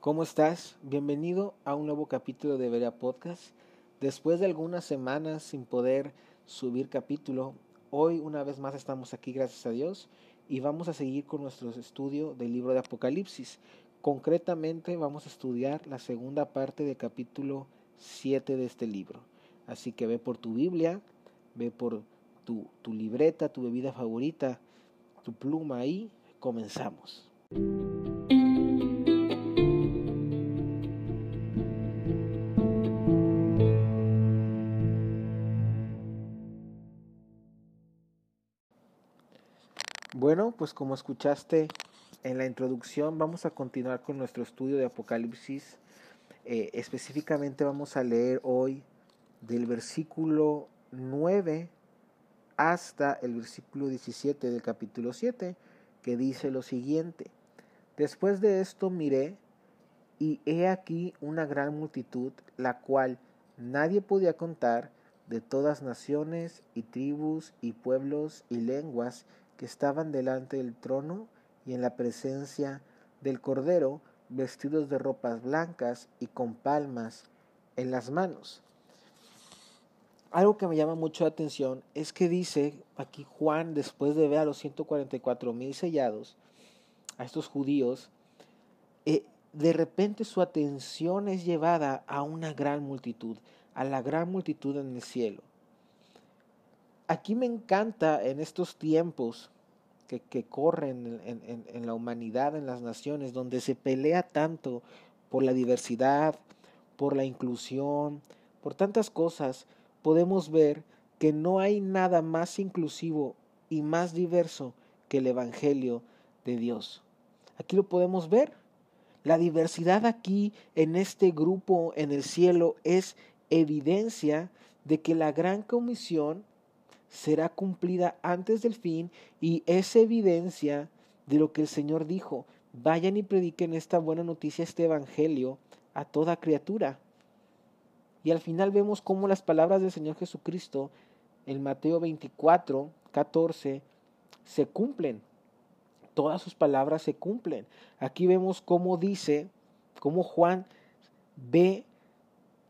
¿Cómo estás? Bienvenido a un nuevo capítulo de Berea Podcast. Después de algunas semanas sin poder subir capítulo, hoy una vez más estamos aquí, gracias a Dios, y vamos a seguir con nuestro estudio del libro de Apocalipsis. Concretamente vamos a estudiar la segunda parte del capítulo 7 de este libro. Así que ve por tu Biblia, ve por tu, tu libreta, tu bebida favorita, tu pluma ahí, comenzamos. Pues como escuchaste en la introducción, vamos a continuar con nuestro estudio de Apocalipsis. Eh, específicamente vamos a leer hoy del versículo 9 hasta el versículo 17 del capítulo 7, que dice lo siguiente. Después de esto miré, y he aquí una gran multitud, la cual nadie podía contar, de todas naciones y tribus y pueblos y lenguas, que estaban delante del trono y en la presencia del Cordero, vestidos de ropas blancas y con palmas en las manos. Algo que me llama mucho la atención es que dice aquí Juan, después de ver a los 144 mil sellados, a estos judíos, eh, de repente su atención es llevada a una gran multitud, a la gran multitud en el cielo aquí me encanta en estos tiempos que, corren en, en, la humanidad, en las naciones, donde se pelea tanto por la diversidad, por la inclusión, por tantas cosas, podemos ver que no hay nada más inclusivo y más diverso que el Evangelio de Dios. Aquí lo podemos ver. La diversidad aquí en este grupo en el cielo es evidencia de que la gran comisión será cumplida antes del fin y es evidencia de lo que el Señor dijo. Vayan y prediquen esta buena noticia, este Evangelio a toda criatura. Y al final vemos cómo las palabras del Señor Jesucristo en Mateo 24, 14 se cumplen. Todas sus palabras se cumplen. Aquí vemos cómo dice, cómo Juan ve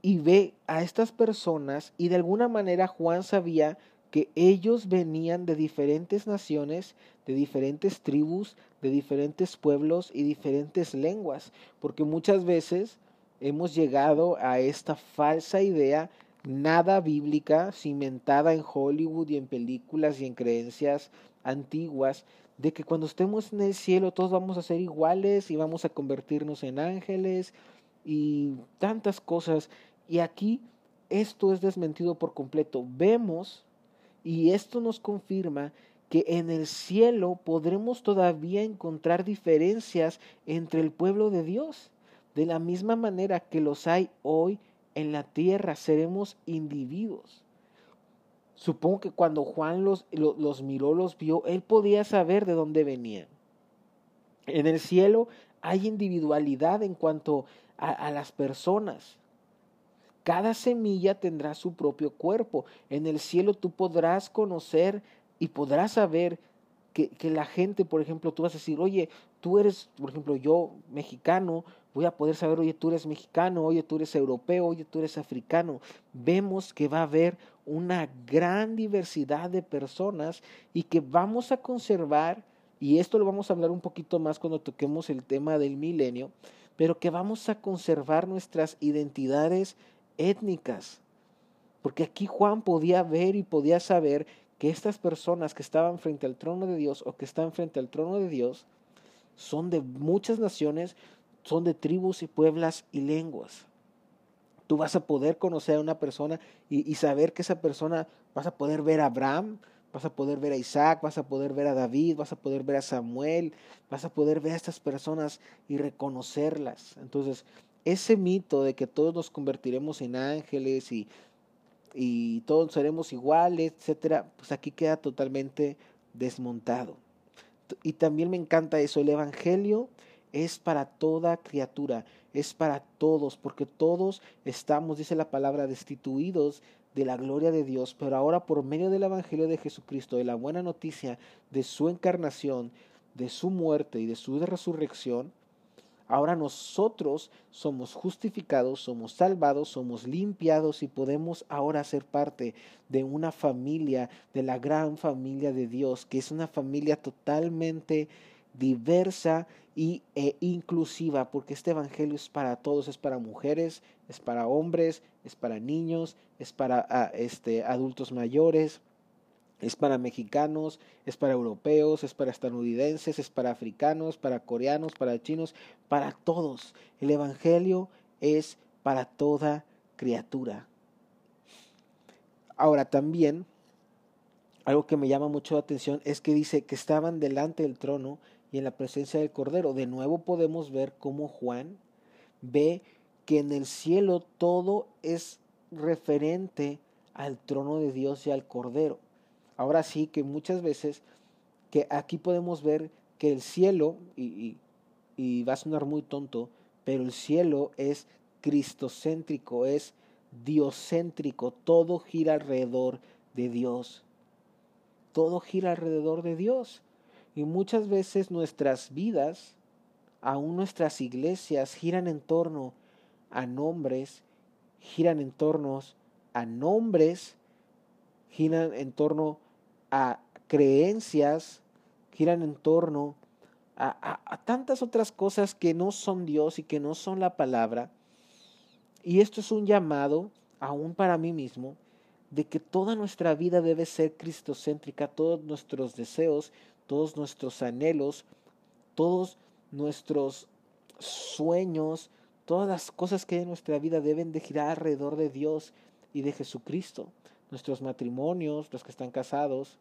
y ve a estas personas y de alguna manera Juan sabía que ellos venían de diferentes naciones, de diferentes tribus, de diferentes pueblos y diferentes lenguas, porque muchas veces hemos llegado a esta falsa idea nada bíblica, cimentada en Hollywood y en películas y en creencias antiguas, de que cuando estemos en el cielo todos vamos a ser iguales y vamos a convertirnos en ángeles y tantas cosas. Y aquí esto es desmentido por completo. Vemos y esto nos confirma que en el cielo podremos todavía encontrar diferencias entre el pueblo de Dios. De la misma manera que los hay hoy en la tierra, seremos individuos. Supongo que cuando Juan los, los, miró, los vio, él podía saber de dónde venían. En el cielo hay individualidad en cuanto a las personas. Cada semilla tendrá su propio cuerpo. En el cielo tú podrás conocer y podrás saber que, que, la gente, por ejemplo, tú vas a decir, oye, tú eres, por ejemplo, yo mexicano, voy a poder saber, oye, tú eres mexicano, oye, tú eres europeo, oye, tú eres africano. Vemos que va a haber una gran diversidad de personas y que vamos a conservar, y esto lo vamos a hablar un poquito más cuando toquemos el tema del milenio, pero que vamos a conservar nuestras identidades étnicas. Porque aquí Juan podía ver y podía saber que estas personas que estaban frente al trono de Dios o que están frente al trono de Dios son de muchas naciones, son de tribus y pueblas y lenguas. Tú vas a poder conocer a una persona y, y, saber que esa persona, vas a poder ver a Abraham, vas a poder ver a Isaac, vas a poder ver a David, vas a poder ver a Samuel, vas a poder ver a estas personas y reconocerlas. Entonces, ese mito de que todos nos convertiremos en ángeles y, y todos seremos iguales, etcétera, pues aquí queda totalmente desmontado. Y también me encanta eso, el Evangelio es para toda criatura, es para todos, porque todos estamos, dice la palabra, destituidos de la gloria de Dios, pero ahora por medio del Evangelio de Jesucristo, de la buena noticia de su encarnación, de su muerte y de su resurrección, Ahora nosotros somos justificados, somos salvados, somos limpiados y podemos ahora ser parte de una familia, de la gran familia de Dios, que es una familia totalmente diversa y, e inclusiva, porque este Evangelio es para todos, es para mujeres, es para hombres, es para niños, es para ah, este, adultos mayores, es para mexicanos, es para europeos, es para estadounidenses, es para africanos, para coreanos, para chinos, para todos. El Evangelio es para toda criatura. Ahora también, algo que me llama mucho la atención es que dice que estaban delante del trono y en la presencia del Cordero. De nuevo podemos ver cómo Juan ve que en el cielo todo es referente al trono de Dios y al Cordero. Ahora sí que muchas veces que aquí podemos ver que el cielo, y, y, va a sonar muy tonto, pero el cielo es cristocéntrico, es diocéntrico, todo gira alrededor de Dios. Todo gira alrededor de Dios. Y muchas veces nuestras vidas, aún nuestras iglesias, giran en torno a nombres, giran en torno a nombres, giran en torno a creencias, giran en torno a, tantas otras cosas que no son Dios y que no son la palabra. Y esto es un llamado, aún para mí mismo, de que toda nuestra vida debe ser cristocéntrica, todos nuestros deseos, todos nuestros anhelos, todos nuestros sueños, todas las cosas que hay en nuestra vida deben de girar alrededor de Dios y de Jesucristo nuestros matrimonios, los que están casados,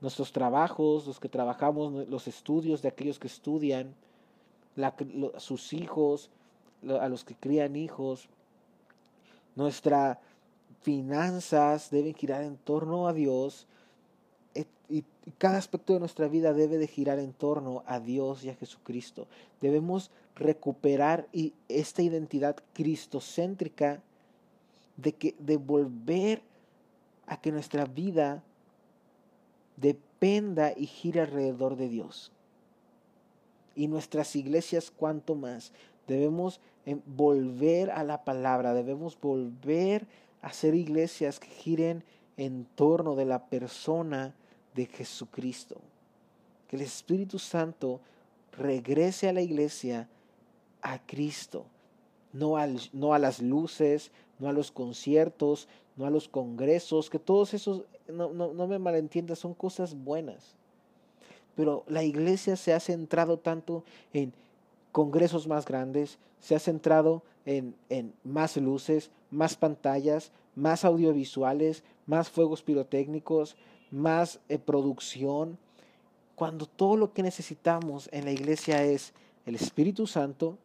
nuestros trabajos, los que trabajamos, los estudios de aquellos que estudian, sus hijos, a los que crían hijos. Nuestras finanzas deben girar en torno a Dios y cada aspecto de nuestra vida debe de girar en torno a Dios y a Jesucristo. Debemos recuperar esta identidad cristocéntrica de que de volver a que nuestra vida dependa y gire alrededor de Dios. Y nuestras iglesias, cuanto más, debemos em, volver a la palabra, debemos volver a ser iglesias que giren en torno de la persona de Jesucristo. Que el Espíritu Santo regrese a la iglesia a Cristo, no, no a las luces, no a los conciertos, no a los congresos, que todos esos, no, no, me malentiendas, son cosas buenas. Pero la iglesia se ha centrado tanto en congresos más grandes, se ha centrado en, en más luces, más pantallas, más audiovisuales, más fuegos pirotécnicos, más eh, producción, cuando todo lo que necesitamos en la iglesia es el Espíritu Santo,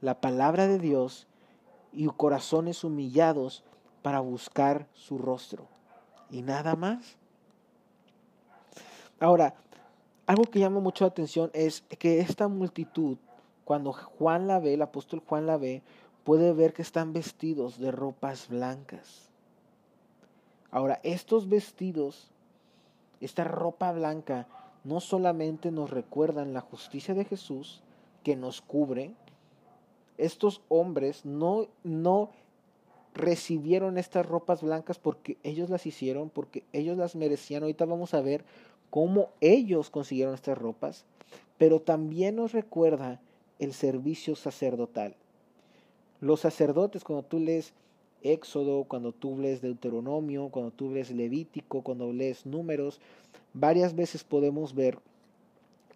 la palabra de Dios y corazones humillados para buscar su rostro. Y nada más. Ahora, algo que llama mucho la atención es que esta multitud, cuando Juan la ve, el apóstol Juan la ve, puede ver que están vestidos de ropas blancas. Ahora, estos vestidos, esta ropa blanca, no solamente nos recuerdan la justicia de Jesús, que nos cubre, estos hombres no, no recibieron estas ropas blancas porque ellos las hicieron, porque ellos las merecían. Ahorita vamos a ver cómo ellos consiguieron estas ropas, pero también nos recuerda el servicio sacerdotal. Los sacerdotes, cuando tú lees Éxodo, cuando tú lees Deuteronomio, cuando tú lees Levítico, cuando lees Números, varias veces podemos ver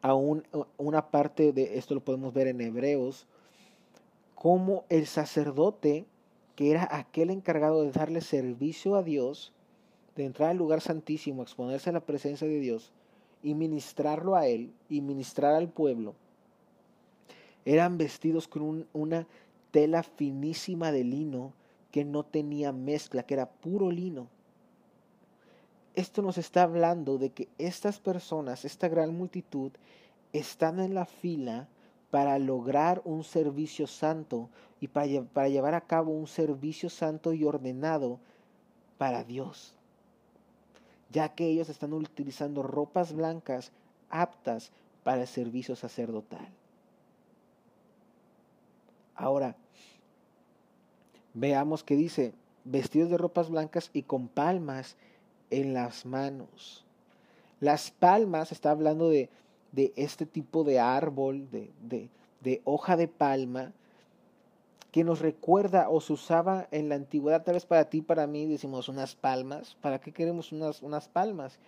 aún una parte de esto lo podemos ver en Hebreos, como el sacerdote, que era aquel encargado de darle servicio a Dios, de entrar al lugar santísimo, exponerse a la presencia de Dios y ministrarlo a él y ministrar al pueblo, eran vestidos con una tela finísima de lino que no tenía mezcla, que era puro lino. Esto nos está hablando de que estas personas, esta gran multitud, están en la fila para lograr un servicio santo y para, para llevar a cabo un servicio santo y ordenado para Dios, ya que ellos están utilizando ropas blancas aptas para el servicio sacerdotal. Ahora, veamos que dice, vestidos de ropas blancas y con palmas en las manos. Las palmas, está hablando de, de este tipo de árbol, de, de, de, hoja de palma, que nos recuerda o se usaba en la antigüedad, tal vez para ti, para mí, decimos unas palmas. ¿Para qué queremos unas, unas palmas?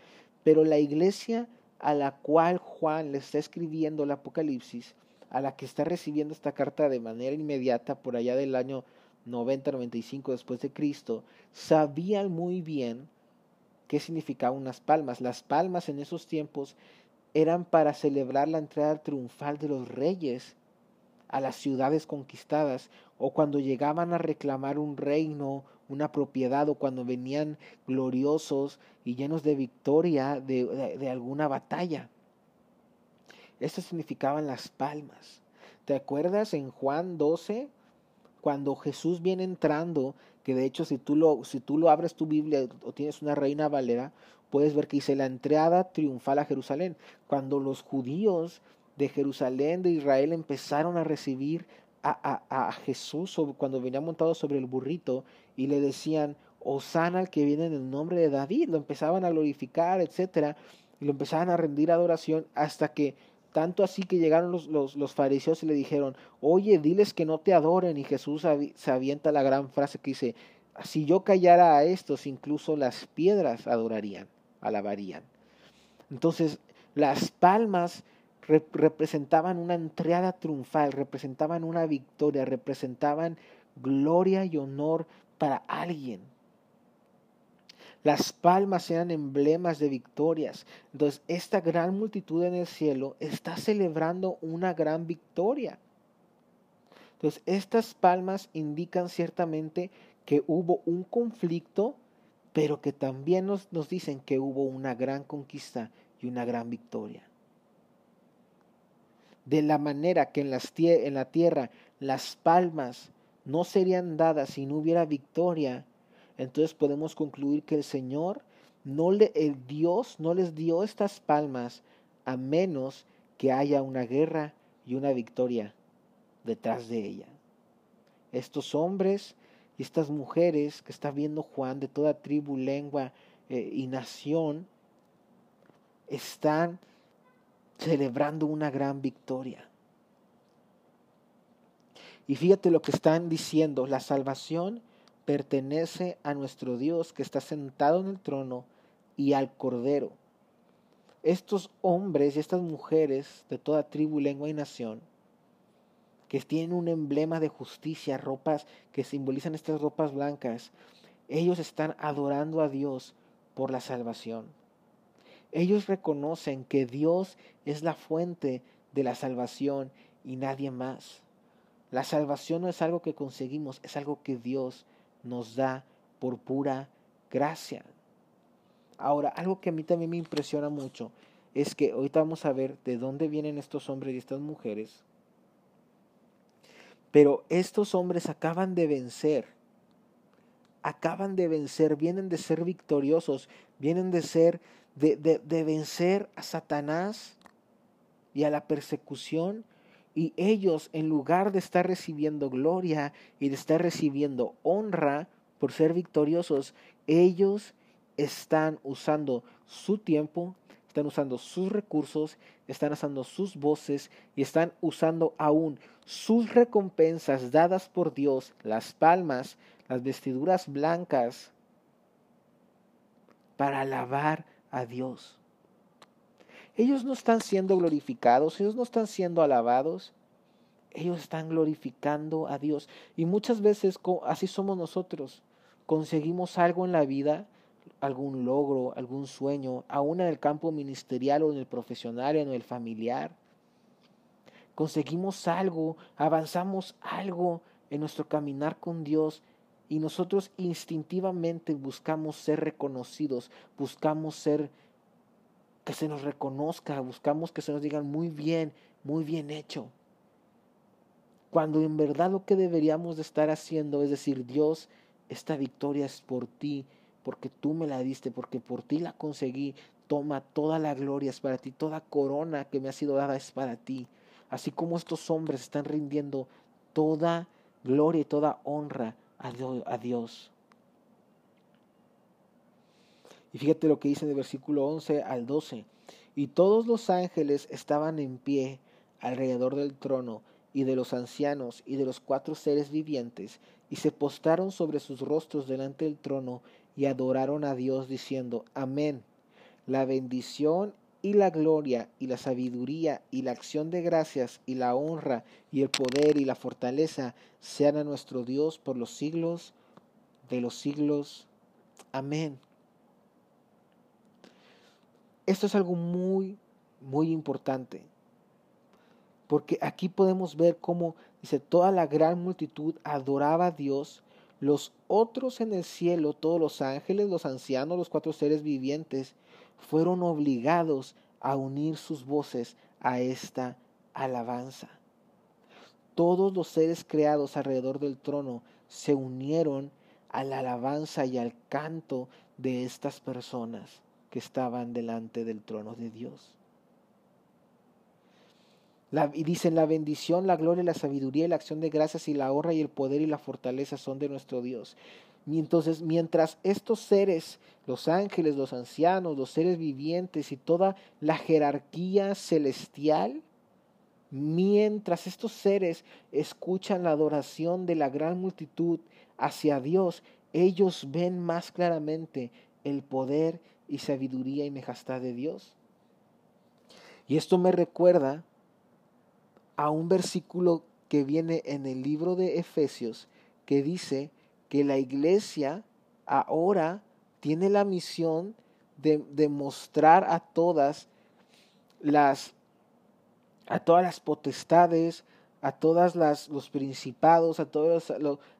Pero la iglesia a la cual Juan le está escribiendo el Apocalipsis, a la que está recibiendo esta carta de manera inmediata por allá del año 90-95 después de Cristo, sabían muy bien qué significaban unas palmas. Las palmas en esos tiempos eran para celebrar la entrada triunfal de los reyes a las ciudades conquistadas o cuando llegaban a reclamar un reino, una propiedad o cuando venían gloriosos y llenos de victoria de, alguna batalla. Esto significaban las palmas. ¿Te acuerdas en Juan 12? Cuando Jesús viene entrando, que de hecho si tú lo, si tú lo abres tu Biblia o tienes una reina valera, puedes ver que dice la entrada triunfal a Jerusalén. Cuando los judíos de Jerusalén, de Israel, empezaron a recibir a, a, Jesús cuando venía montado sobre el burrito y le decían, Osana al que viene en el nombre de David, lo empezaban a glorificar, etcétera, y lo empezaban a rendir adoración hasta que tanto así que llegaron los, fariseos y le dijeron, oye, diles que no te adoren. Y Jesús se avienta la gran frase que dice, si yo callara a estos, incluso las piedras adorarían, alabarían. Entonces, las palmas representaban una entrada triunfal, representaban una victoria, representaban gloria y honor para alguien. Las palmas eran emblemas de victorias. Entonces, esta gran multitud en el cielo está celebrando una gran victoria. Entonces, estas palmas indican ciertamente que hubo un conflicto, pero que también nos, nos dicen que hubo una gran conquista y una gran victoria de la manera que en, las en la tierra las palmas no serían dadas si no hubiera victoria, entonces podemos concluir que el Señor, no le, el Dios no les dio estas palmas a menos que haya una guerra y una victoria detrás de ella. Estos hombres y estas mujeres que está viendo Juan de toda tribu, lengua eh, y nación, están celebrando una gran victoria. Y fíjate lo que están diciendo, la salvación pertenece a nuestro Dios que está sentado en el trono y al Cordero. Estos hombres y estas mujeres de toda tribu, lengua y nación, que tienen un emblema de justicia, ropas que simbolizan estas ropas blancas, ellos están adorando a Dios por la salvación. Ellos reconocen que Dios es la fuente de la salvación y nadie más. La salvación no es algo que conseguimos, es algo que Dios nos da por pura gracia. Ahora, algo que a mí también me impresiona mucho es que ahorita vamos a ver de dónde vienen estos hombres y estas mujeres. Pero estos hombres acaban de vencer. Acaban de vencer, vienen de ser victoriosos, vienen de ser de, vencer a Satanás y a la persecución. Y ellos, en lugar de estar recibiendo gloria y de estar recibiendo honra por ser victoriosos, ellos están usando su tiempo, están usando sus recursos, están usando sus voces y están usando aún sus recompensas dadas por Dios, las palmas, las vestiduras blancas, para alabar a Dios. Ellos no están siendo glorificados, ellos no están siendo alabados, ellos están glorificando a Dios. Y muchas veces así somos nosotros. Conseguimos algo en la vida, algún logro, algún sueño, aún en el campo ministerial o en el profesional, en el familiar. Conseguimos algo, avanzamos algo en nuestro caminar con Dios y nosotros instintivamente buscamos ser reconocidos, buscamos ser que se nos reconozca, buscamos que se nos digan muy bien, muy bien hecho. Cuando en verdad lo que deberíamos de estar haciendo es decir, Dios, esta victoria es por ti, porque tú me la diste, porque por ti la conseguí. Toma toda la gloria es para ti, toda corona que me ha sido dada es para ti. Así como estos hombres están rindiendo toda gloria y toda honra a Dios. Y fíjate lo que dice en el versículo 11 al 12. Y todos los ángeles estaban en pie alrededor del trono y de los ancianos y de los cuatro seres vivientes, y se postraron sobre sus rostros delante del trono y adoraron a Dios diciendo, Amén. La bendición y la gloria y la sabiduría y la acción de gracias y la honra y el poder y la fortaleza sean a nuestro Dios por los siglos de los siglos. Amén. Esto es algo muy, muy importante. Porque aquí podemos ver cómo, dice, toda la gran multitud adoraba a Dios, los otros en el cielo, todos los ángeles, los ancianos, los cuatro seres vivientes, fueron obligados a unir sus voces a esta alabanza. Todos los seres creados alrededor del trono se unieron a la alabanza y al canto de estas personas que estaban delante del trono de Dios. y dicen la bendición, la gloria, la sabiduría y la acción de gracias y la honra y el poder y la fortaleza son de nuestro Dios. Y entonces, mientras estos seres, los ángeles, los ancianos, los seres vivientes y toda la jerarquía celestial, mientras estos seres escuchan la adoración de la gran multitud hacia Dios, ellos ven más claramente el poder y sabiduría y majestad de Dios. Y esto me recuerda a un versículo que viene en el libro de Efesios que dice que la iglesia ahora tiene la misión de, mostrar a todas las a todas las potestades, a todas las los principados, a todos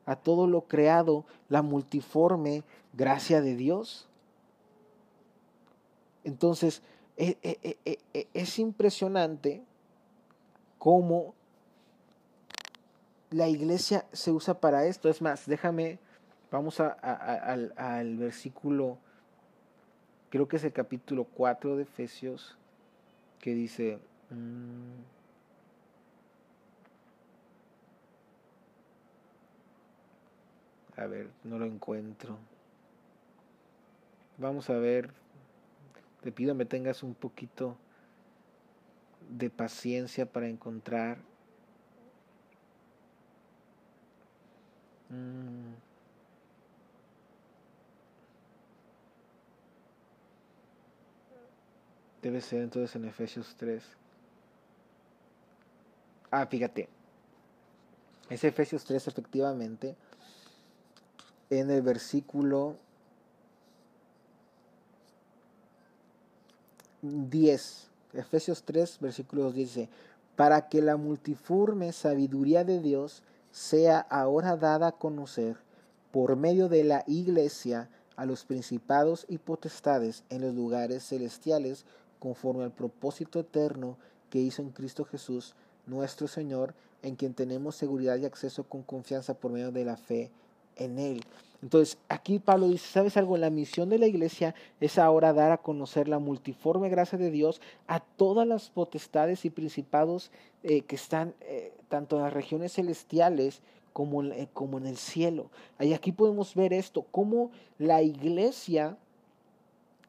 a todo lo creado, la multiforme gracia de Dios. Entonces, e, e, e, es impresionante cómo la iglesia se usa para esto. Es más, déjame, vamos al, versículo, creo que es el capítulo 4 de Efesios, que dice... Mm, a ver, no lo encuentro. Vamos a ver te pido me tengas un poquito de paciencia para encontrar mm. Debe ser entonces en Efesios 3. Ah, fíjate. Es Efesios 3 efectivamente. En el versículo 10, Efesios 3, versículos 10 dice, para que la multiforme sabiduría de Dios sea ahora dada a conocer por medio de la iglesia a los principados y potestades en los lugares celestiales conforme al propósito eterno que hizo en Cristo Jesús, nuestro Señor, en quien tenemos seguridad y acceso con confianza por medio de la fe en Él. Entonces, aquí Pablo dice, ¿sabes algo? La misión de la iglesia es ahora dar a conocer la multiforme gracia de Dios a todas las potestades y principados eh, que están eh, tanto en las regiones celestiales como, eh, como en el cielo. Y aquí podemos ver esto, cómo la iglesia,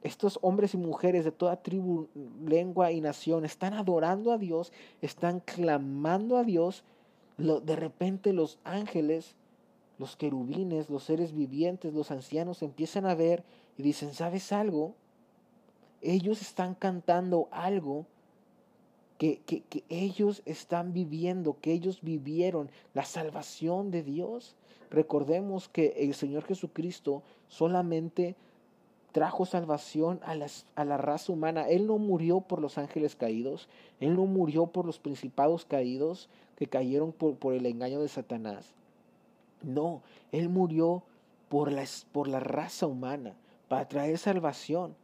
estos hombres y mujeres de toda tribu, lengua y nación, están adorando a Dios, están clamando a Dios. Lo, de repente los ángeles los querubines, los seres vivientes, los ancianos empiezan a ver y dicen, ¿sabes algo? Ellos están cantando algo que, que, ellos están viviendo, que ellos vivieron, la salvación de Dios. Recordemos que el Señor Jesucristo solamente trajo salvación a, las, a, la raza humana. Él no murió por los ángeles caídos, Él no murió por los principados caídos que cayeron por, por el engaño de Satanás. No, Él murió por la, por la raza humana, para traer salvación.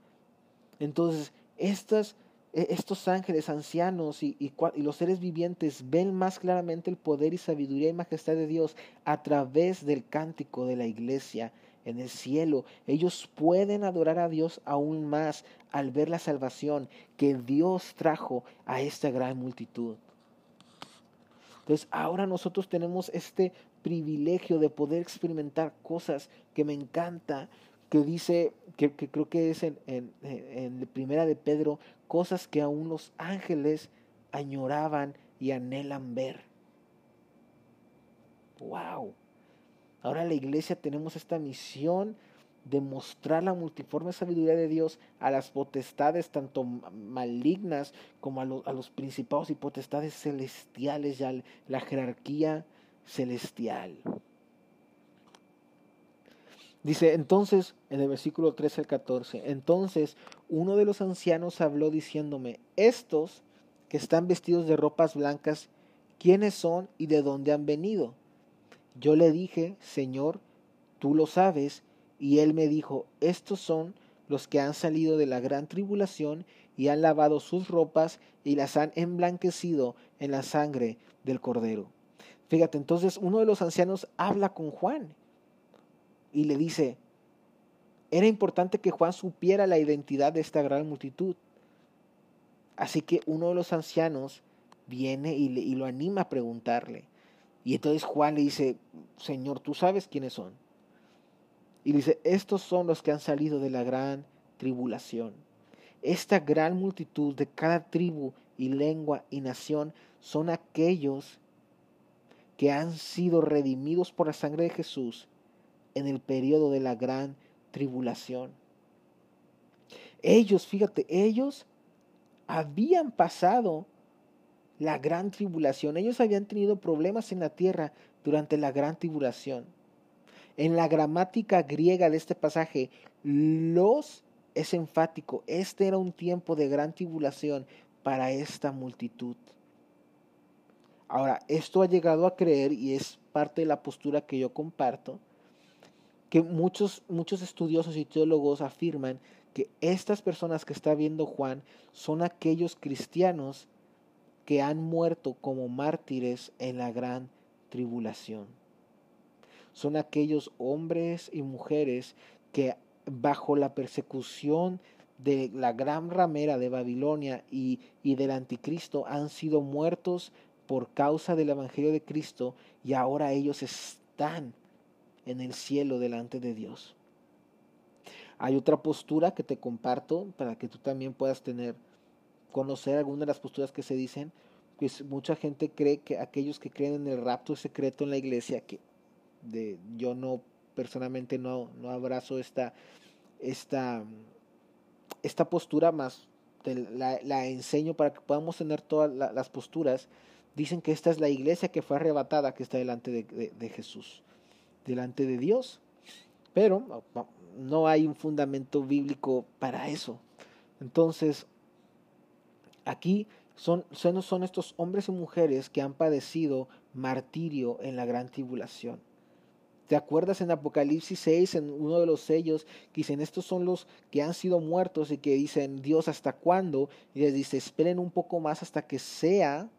Entonces, estas, e, estos ángeles ancianos y, y, los seres vivientes ven más claramente el poder y sabiduría y majestad de Dios a través del cántico de la iglesia en el cielo. Ellos pueden adorar a Dios aún más al ver la salvación que Dios trajo a esta gran multitud. Entonces ahora nosotros tenemos este privilegio de poder experimentar cosas que me encanta, que dice, que, creo que es en, en, en primera de Pedro, cosas que aún los ángeles añoraban y anhelan ver. ¡Wow! Ahora la iglesia tenemos esta misión de mostrar la multiforme sabiduría de Dios a las potestades tanto malignas como a, los principados y potestades celestiales, ya la jerarquía celestial. Dice entonces, en el versículo 13 al 14, entonces uno de los ancianos habló diciéndome, estos que están vestidos de ropas blancas, ¿quiénes son y de dónde han venido? Yo le dije, Señor, tú lo sabes, y él me dijo, estos son los que han salido de la gran tribulación y han lavado sus ropas y las han emblanquecido en la sangre del cordero. Fíjate, entonces uno de los ancianos habla con Juan y le dice, era importante que Juan supiera la identidad de esta gran multitud. Así que uno de los ancianos viene y, lo anima a preguntarle. Y entonces Juan le dice, Señor, tú sabes quiénes son. Y dice, estos son los que han salido de la gran tribulación. Esta gran multitud de cada tribu y lengua y nación son aquellos que han sido redimidos por la sangre de Jesús en el periodo de la gran tribulación. Ellos, fíjate, ellos habían pasado la gran tribulación. Ellos habían tenido problemas en la tierra durante la gran tribulación. En la gramática griega de este pasaje, los es enfático. Este era un tiempo de gran tribulación para esta multitud. Ahora, esto ha llegado a creer, y es parte de la postura que yo comparto, que muchos, muchos estudiosos y teólogos afirman que estas personas que está viendo Juan son aquellos cristianos que han muerto como mártires en la gran tribulación. Son aquellos hombres y mujeres que bajo la persecución de la gran ramera de Babilonia y, y del anticristo han sido muertos por causa del Evangelio de Cristo y ahora ellos están en el cielo delante de Dios. Hay otra postura que te comparto para que tú también puedas tener, conocer algunas de las posturas que se dicen. Pues mucha gente cree que aquellos que creen en el rapto secreto en la iglesia, que de, yo no personalmente no, no abrazo esta, esta, esta postura más, la, la, enseño para que podamos tener todas las posturas. Dicen que esta es la iglesia que fue arrebatada, que está delante de, Jesús, delante de Dios. Pero no hay un fundamento bíblico para eso. Entonces, aquí son, son, estos hombres y mujeres que han padecido martirio en la gran tribulación. ¿Te acuerdas en Apocalipsis 6, en uno de los sellos, que dicen, estos son los que han sido muertos y que dicen, Dios, ¿hasta cuándo? Y les dice, esperen un poco más hasta que sea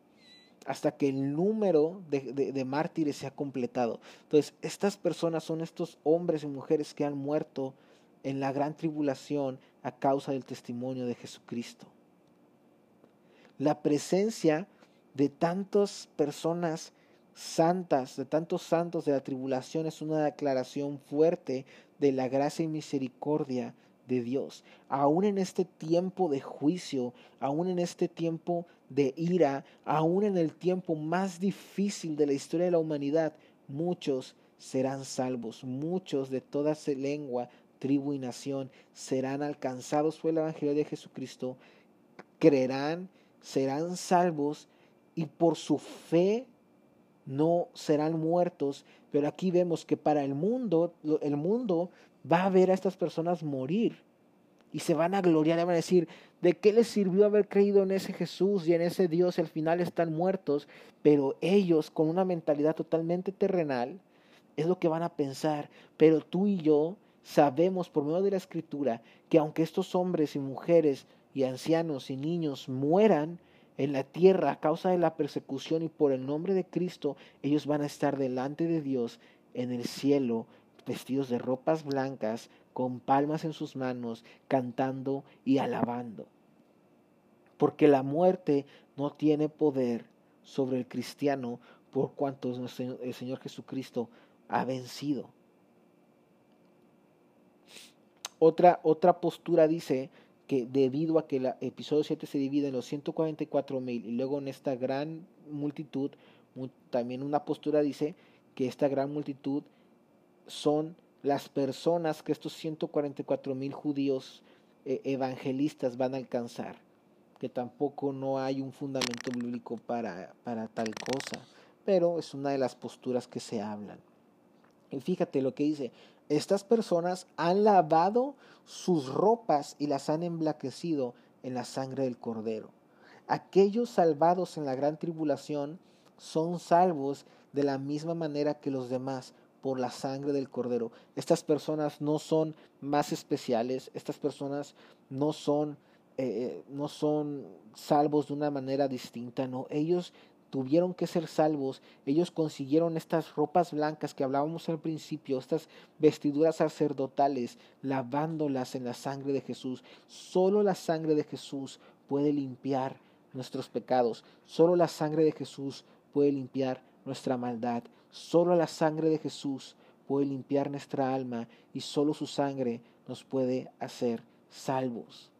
hasta que el número de, mártires se ha completado. Entonces, estas personas son estos hombres y mujeres que han muerto en la gran tribulación a causa del testimonio de Jesucristo. La presencia de tantas personas santas, de tantos santos de la tribulación es una declaración fuerte de la gracia y misericordia de Dios. Aún en este tiempo de juicio, aún en este tiempo de ira, aún en el tiempo más difícil de la historia de la humanidad, muchos serán salvos, muchos de toda lengua, tribu y nación serán alcanzados por el Evangelio de Jesucristo, creerán, serán salvos y por su fe no serán muertos. Pero aquí vemos que para el mundo, el mundo va a ver a estas personas morir y se van a gloriar y van a decir, ¿de qué les sirvió haber creído en ese Jesús y en ese Dios al final están muertos? Pero ellos con una mentalidad totalmente terrenal es lo que van a pensar. Pero tú y yo sabemos por medio de la escritura que aunque estos hombres y mujeres y ancianos y niños mueran en la tierra a causa de la persecución y por el nombre de Cristo, ellos van a estar delante de Dios en el cielo vestidos de ropas blancas, con palmas en sus manos, cantando y alabando. Porque la muerte no tiene poder sobre el cristiano por cuanto el Señor Jesucristo ha vencido. Otra, otra postura dice que debido a que el episodio 7 se divide en los 144 mil y luego en esta gran multitud, también una postura dice que esta gran multitud son las personas que estos 144 mil judíos eh, evangelistas van a alcanzar, que tampoco no hay un fundamento bíblico para, para tal cosa, pero es una de las posturas que se hablan. Y fíjate lo que dice, estas personas han lavado sus ropas y las han emblaquecido en la sangre del cordero. Aquellos salvados en la gran tribulación son salvos de la misma manera que los demás por la sangre del cordero. Estas personas no son más especiales, estas personas no son, eh, eh, no son salvos de una manera distinta, no, ellos tuvieron que ser salvos, ellos consiguieron estas ropas blancas que hablábamos al principio, estas vestiduras sacerdotales, lavándolas en la sangre de Jesús. Solo la sangre de Jesús puede limpiar nuestros pecados, solo la sangre de Jesús puede limpiar nuestra maldad. Solo la sangre de Jesús puede limpiar nuestra alma y solo su sangre nos puede hacer salvos.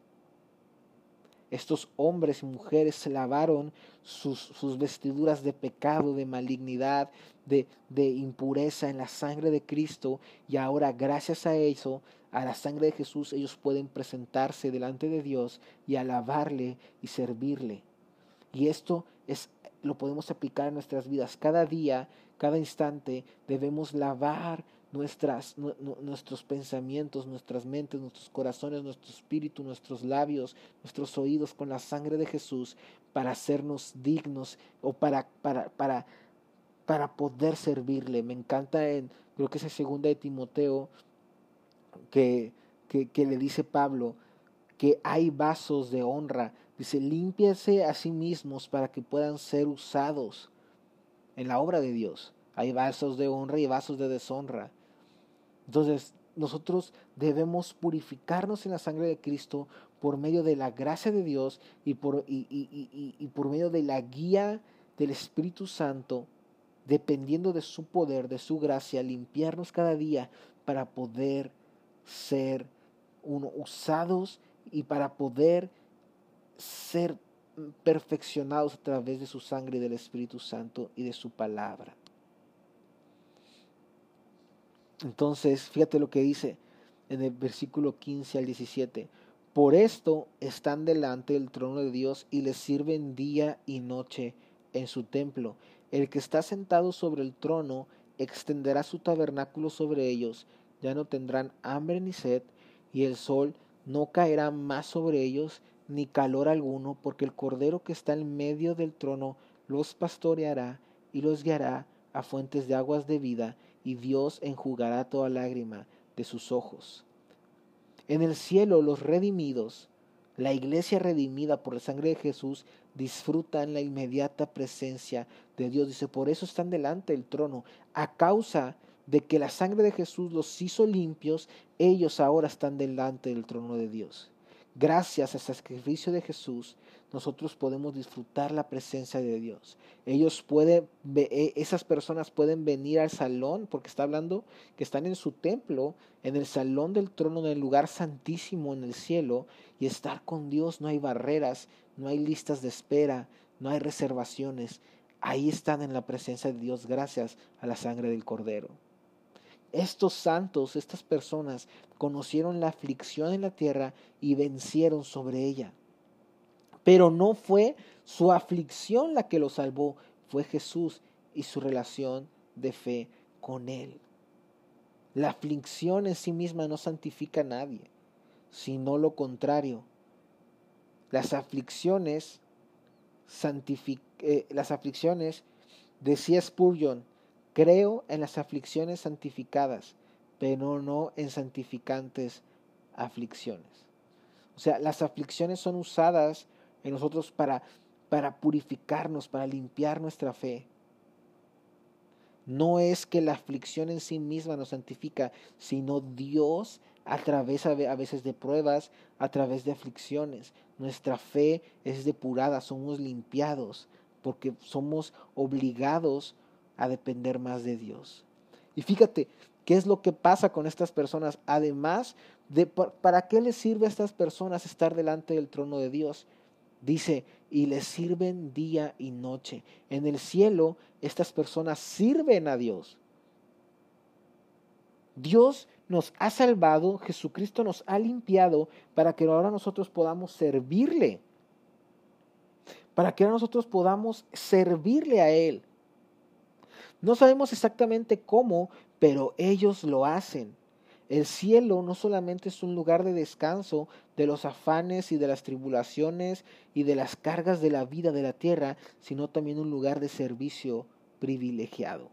Estos hombres y mujeres se lavaron sus, sus vestiduras de pecado, de malignidad, de, de impureza en la sangre de Cristo y ahora gracias a eso, a la sangre de Jesús, ellos pueden presentarse delante de Dios y alabarle y servirle. Y esto es lo podemos aplicar en nuestras vidas. Cada día, cada instante debemos lavar nuestras, nuestros pensamientos, nuestras mentes, nuestros corazones, nuestro espíritu, nuestros labios, nuestros oídos con la sangre de Jesús para hacernos dignos o para, para, para, para poder servirle. Me encanta en, creo que es en segunda de Timoteo, que, que, que le dice Pablo que hay vasos de honra Dice, límpiase a sí mismos para que puedan ser usados en la obra de Dios. Hay vasos de honra y vasos de deshonra. Entonces, nosotros debemos purificarnos en la sangre de Cristo por medio de la gracia de Dios y por, y, y por medio de la guía del Espíritu Santo, dependiendo de su poder, de su gracia, limpiarnos cada día para poder ser usados y para poder ser perfeccionados a través de su sangre y del Espíritu Santo y de su palabra. Entonces, fíjate lo que dice en el versículo 15 al 17. Por esto están delante del trono de Dios y les sirven día y noche en su templo. El que está sentado sobre el trono extenderá su tabernáculo sobre ellos. Ya no tendrán hambre ni sed, y el sol no caerá más sobre ellos, ni calor alguno, porque el Cordero que está en medio del trono los pastoreará y los guiará a fuentes de aguas de vida, y Dios enjugará toda lágrima de sus ojos. En el cielo los redimidos, la iglesia redimida por la sangre de Jesús, disfrutan la inmediata presencia de Dios. Dice, por eso están delante del trono, a causa de que la sangre de Jesús los hizo limpios, ellos ahora están delante del trono de Dios. Gracias al sacrificio de Jesús, nosotros podemos disfrutar la presencia de Dios. Ellos pueden, e, esas personas pueden venir al salón, porque está hablando que están en su templo, en el salón del trono, en el lugar santísimo en el cielo, y estar con Dios. No hay barreras, no hay listas de espera, no hay reservaciones. Ahí están en la presencia de Dios gracias a la sangre del Cordero. Estos santos, estas personas, conocieron la aflicción en la tierra y vencieron sobre ella. Pero no fue su aflicción la que lo salvó, fue Jesús y su relación de fe con Él. La aflicción en sí misma no santifica a nadie, sino lo contrario. Las aflicciones, eh, las aflicciones, decía Spurgeon, Creo en las aflicciones santificadas, pero no en santificantes aflicciones. O sea, las aflicciones son usadas en nosotros para, para purificarnos, para limpiar nuestra fe. No es que la aflicción en sí misma nos santifica, sino Dios a través a veces de pruebas, a través de aflicciones. Nuestra fe es depurada, somos limpiados, porque somos obligados a depender más de Dios. Y fíjate, ¿qué es lo que pasa con estas personas? Además de, ¿para qué les sirve a estas personas estar delante del trono de Dios? Dice, y les sirven día y noche. En el cielo, estas personas sirven a Dios. Dios nos ha salvado, Jesucristo nos ha limpiado para que ahora nosotros podamos servirle. Para que ahora nosotros podamos servirle a Él. No sabemos exactamente cómo, pero ellos lo hacen. El cielo no solamente es un lugar de descanso de los afanes y de las tribulaciones y de las cargas de la vida de la tierra, sino también un lugar de servicio privilegiado.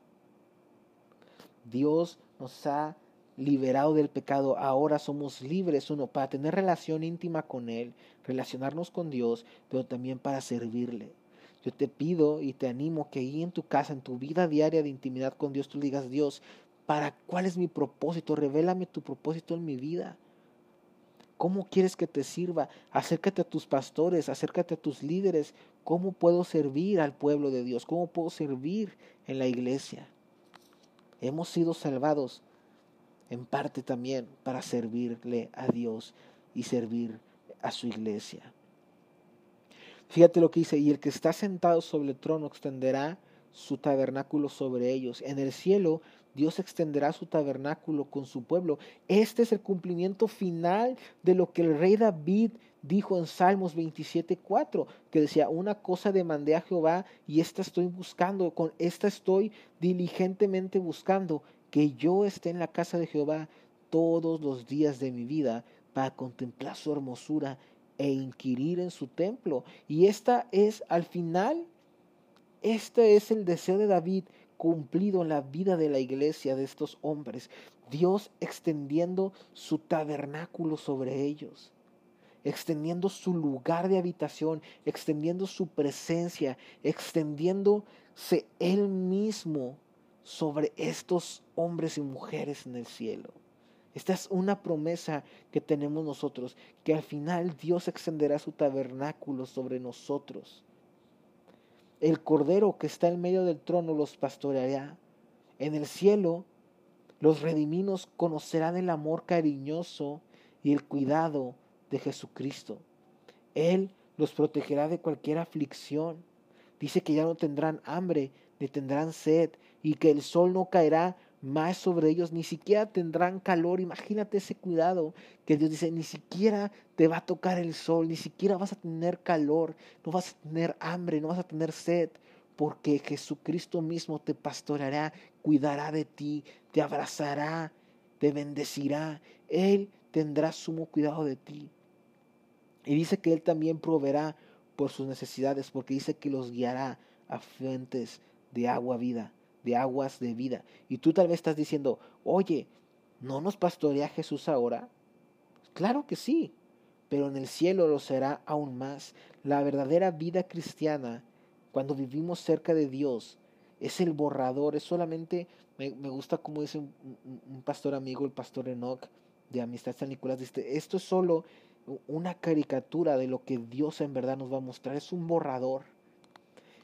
Dios nos ha liberado del pecado, ahora somos libres, uno, para tener relación íntima con Él, relacionarnos con Dios, pero también para servirle. Yo te pido y te animo que ahí en tu casa, en tu vida diaria de intimidad con Dios, tú digas, Dios, ¿para cuál es mi propósito? Revélame tu propósito en mi vida. ¿Cómo quieres que te sirva? Acércate a tus pastores, acércate a tus líderes. ¿Cómo puedo servir al pueblo de Dios? ¿Cómo puedo servir en la iglesia? Hemos sido salvados en parte también para servirle a Dios y servir a su iglesia. Fíjate lo que dice, y el que está sentado sobre el trono extenderá su tabernáculo sobre ellos. En el cielo Dios extenderá su tabernáculo con su pueblo. Este es el cumplimiento final de lo que el rey David dijo en Salmos 27:4, que decía, una cosa demandé a Jehová y esta estoy buscando, con esta estoy diligentemente buscando, que yo esté en la casa de Jehová todos los días de mi vida para contemplar su hermosura e inquirir en su templo. Y esta es al final, este es el deseo de David cumplido en la vida de la iglesia de estos hombres. Dios extendiendo su tabernáculo sobre ellos, extendiendo su lugar de habitación, extendiendo su presencia, extendiéndose él mismo sobre estos hombres y mujeres en el cielo. Esta es una promesa que tenemos nosotros, que al final Dios extenderá su tabernáculo sobre nosotros. El cordero que está en medio del trono los pastoreará. En el cielo, los rediminos conocerán el amor cariñoso y el cuidado de Jesucristo. Él los protegerá de cualquier aflicción. Dice que ya no tendrán hambre ni tendrán sed, y que el sol no caerá más sobre ellos, ni siquiera tendrán calor. Imagínate ese cuidado que Dios dice, ni siquiera te va a tocar el sol, ni siquiera vas a tener calor, no vas a tener hambre, no vas a tener sed, porque Jesucristo mismo te pastoreará, cuidará de ti, te abrazará, te bendecirá. Él tendrá sumo cuidado de ti. Y dice que Él también proveerá por sus necesidades, porque dice que los guiará a fuentes de agua vida, de aguas de vida. Y tú tal vez estás diciendo, oye, ¿no nos pastorea Jesús ahora? Claro que sí, pero en el cielo lo será aún más. La verdadera vida cristiana, cuando vivimos cerca de Dios, es el borrador, es solamente, me, gusta como dice un, pastor amigo, el pastor Enoch de Amistad San Nicolás, dice, esto es solo una caricatura de lo que Dios en verdad nos va a mostrar, es un borrador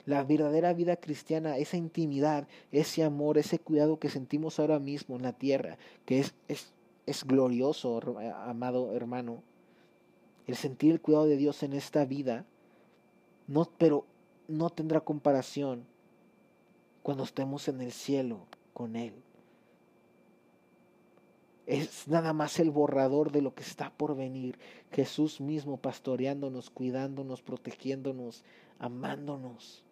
la verdadera vida cristiana, esa intimidad, ese amor, ese cuidado que sentimos ahora mismo en la tierra, que es, es, es glorioso, amado hermano. El sentir el cuidado de Dios en esta vida, no, pero no tendrá comparación cuando estemos en el cielo con Él. Es nada más el borrador de lo que está por venir. Jesús mismo pastoreándonos, cuidándonos, protegiéndonos, amándonos.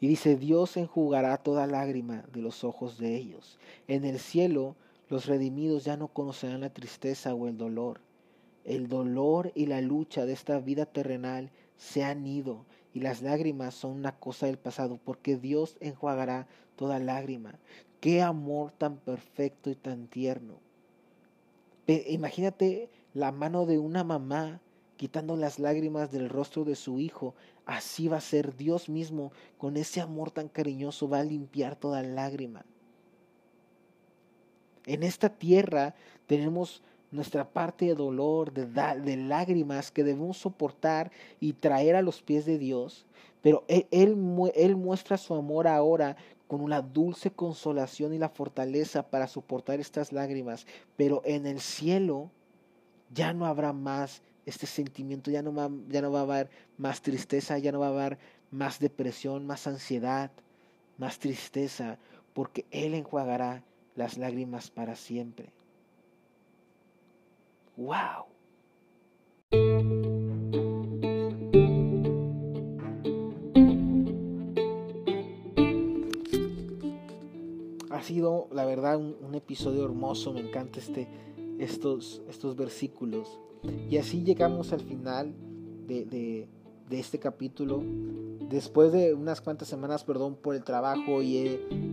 Y dice, Dios enjugará toda lágrima de los ojos de ellos. En el cielo los redimidos ya no conocerán la tristeza o el dolor. El dolor y la lucha de esta vida terrenal se han ido y las lágrimas son una cosa del pasado porque Dios enjuagará toda lágrima. Qué amor tan perfecto y tan tierno. Imagínate la mano de una mamá quitando las lágrimas del rostro de su hijo Así va a ser Dios mismo, con ese amor tan cariñoso, va a limpiar toda lágrima. En esta tierra tenemos nuestra parte de dolor, de, lágrimas que debemos soportar y traer a los pies de Dios. Pero él, él, muestra su amor ahora con una dulce consolación y la fortaleza para soportar estas lágrimas. Pero en el cielo ya no habrá más este sentimiento, ya no, va, a haber más tristeza, ya no va a haber más depresión, más ansiedad, más tristeza, porque Él enjuagará las lágrimas para siempre. ¡Wow! Ha sido, la verdad, un, episodio hermoso. Me encanta este, estos, estos versículos. Y así llegamos al final de, de, este capítulo después de unas cuantas semanas, perdón por el trabajo y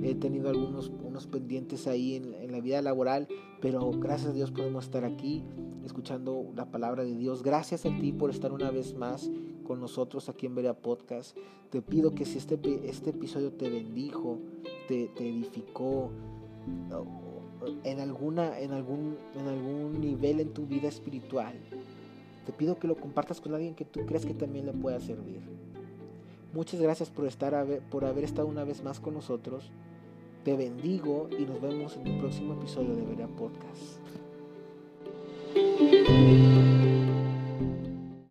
he, tenido algunos unos pendientes ahí en, la vida laboral, pero gracias a Dios podemos estar aquí escuchando la palabra de Dios. Gracias a ti por estar una vez más con nosotros aquí en Berea Podcast. Te pido que si este, este episodio te bendijo, te, te edificó, en, alguna, en, algún, en algún nivel en tu vida espiritual, te pido que lo compartas con alguien que tú crees que también le pueda servir. Muchas gracias por, estar, por haber estado una vez más con nosotros. Te bendigo y nos vemos en el próximo episodio de Berea Podcast.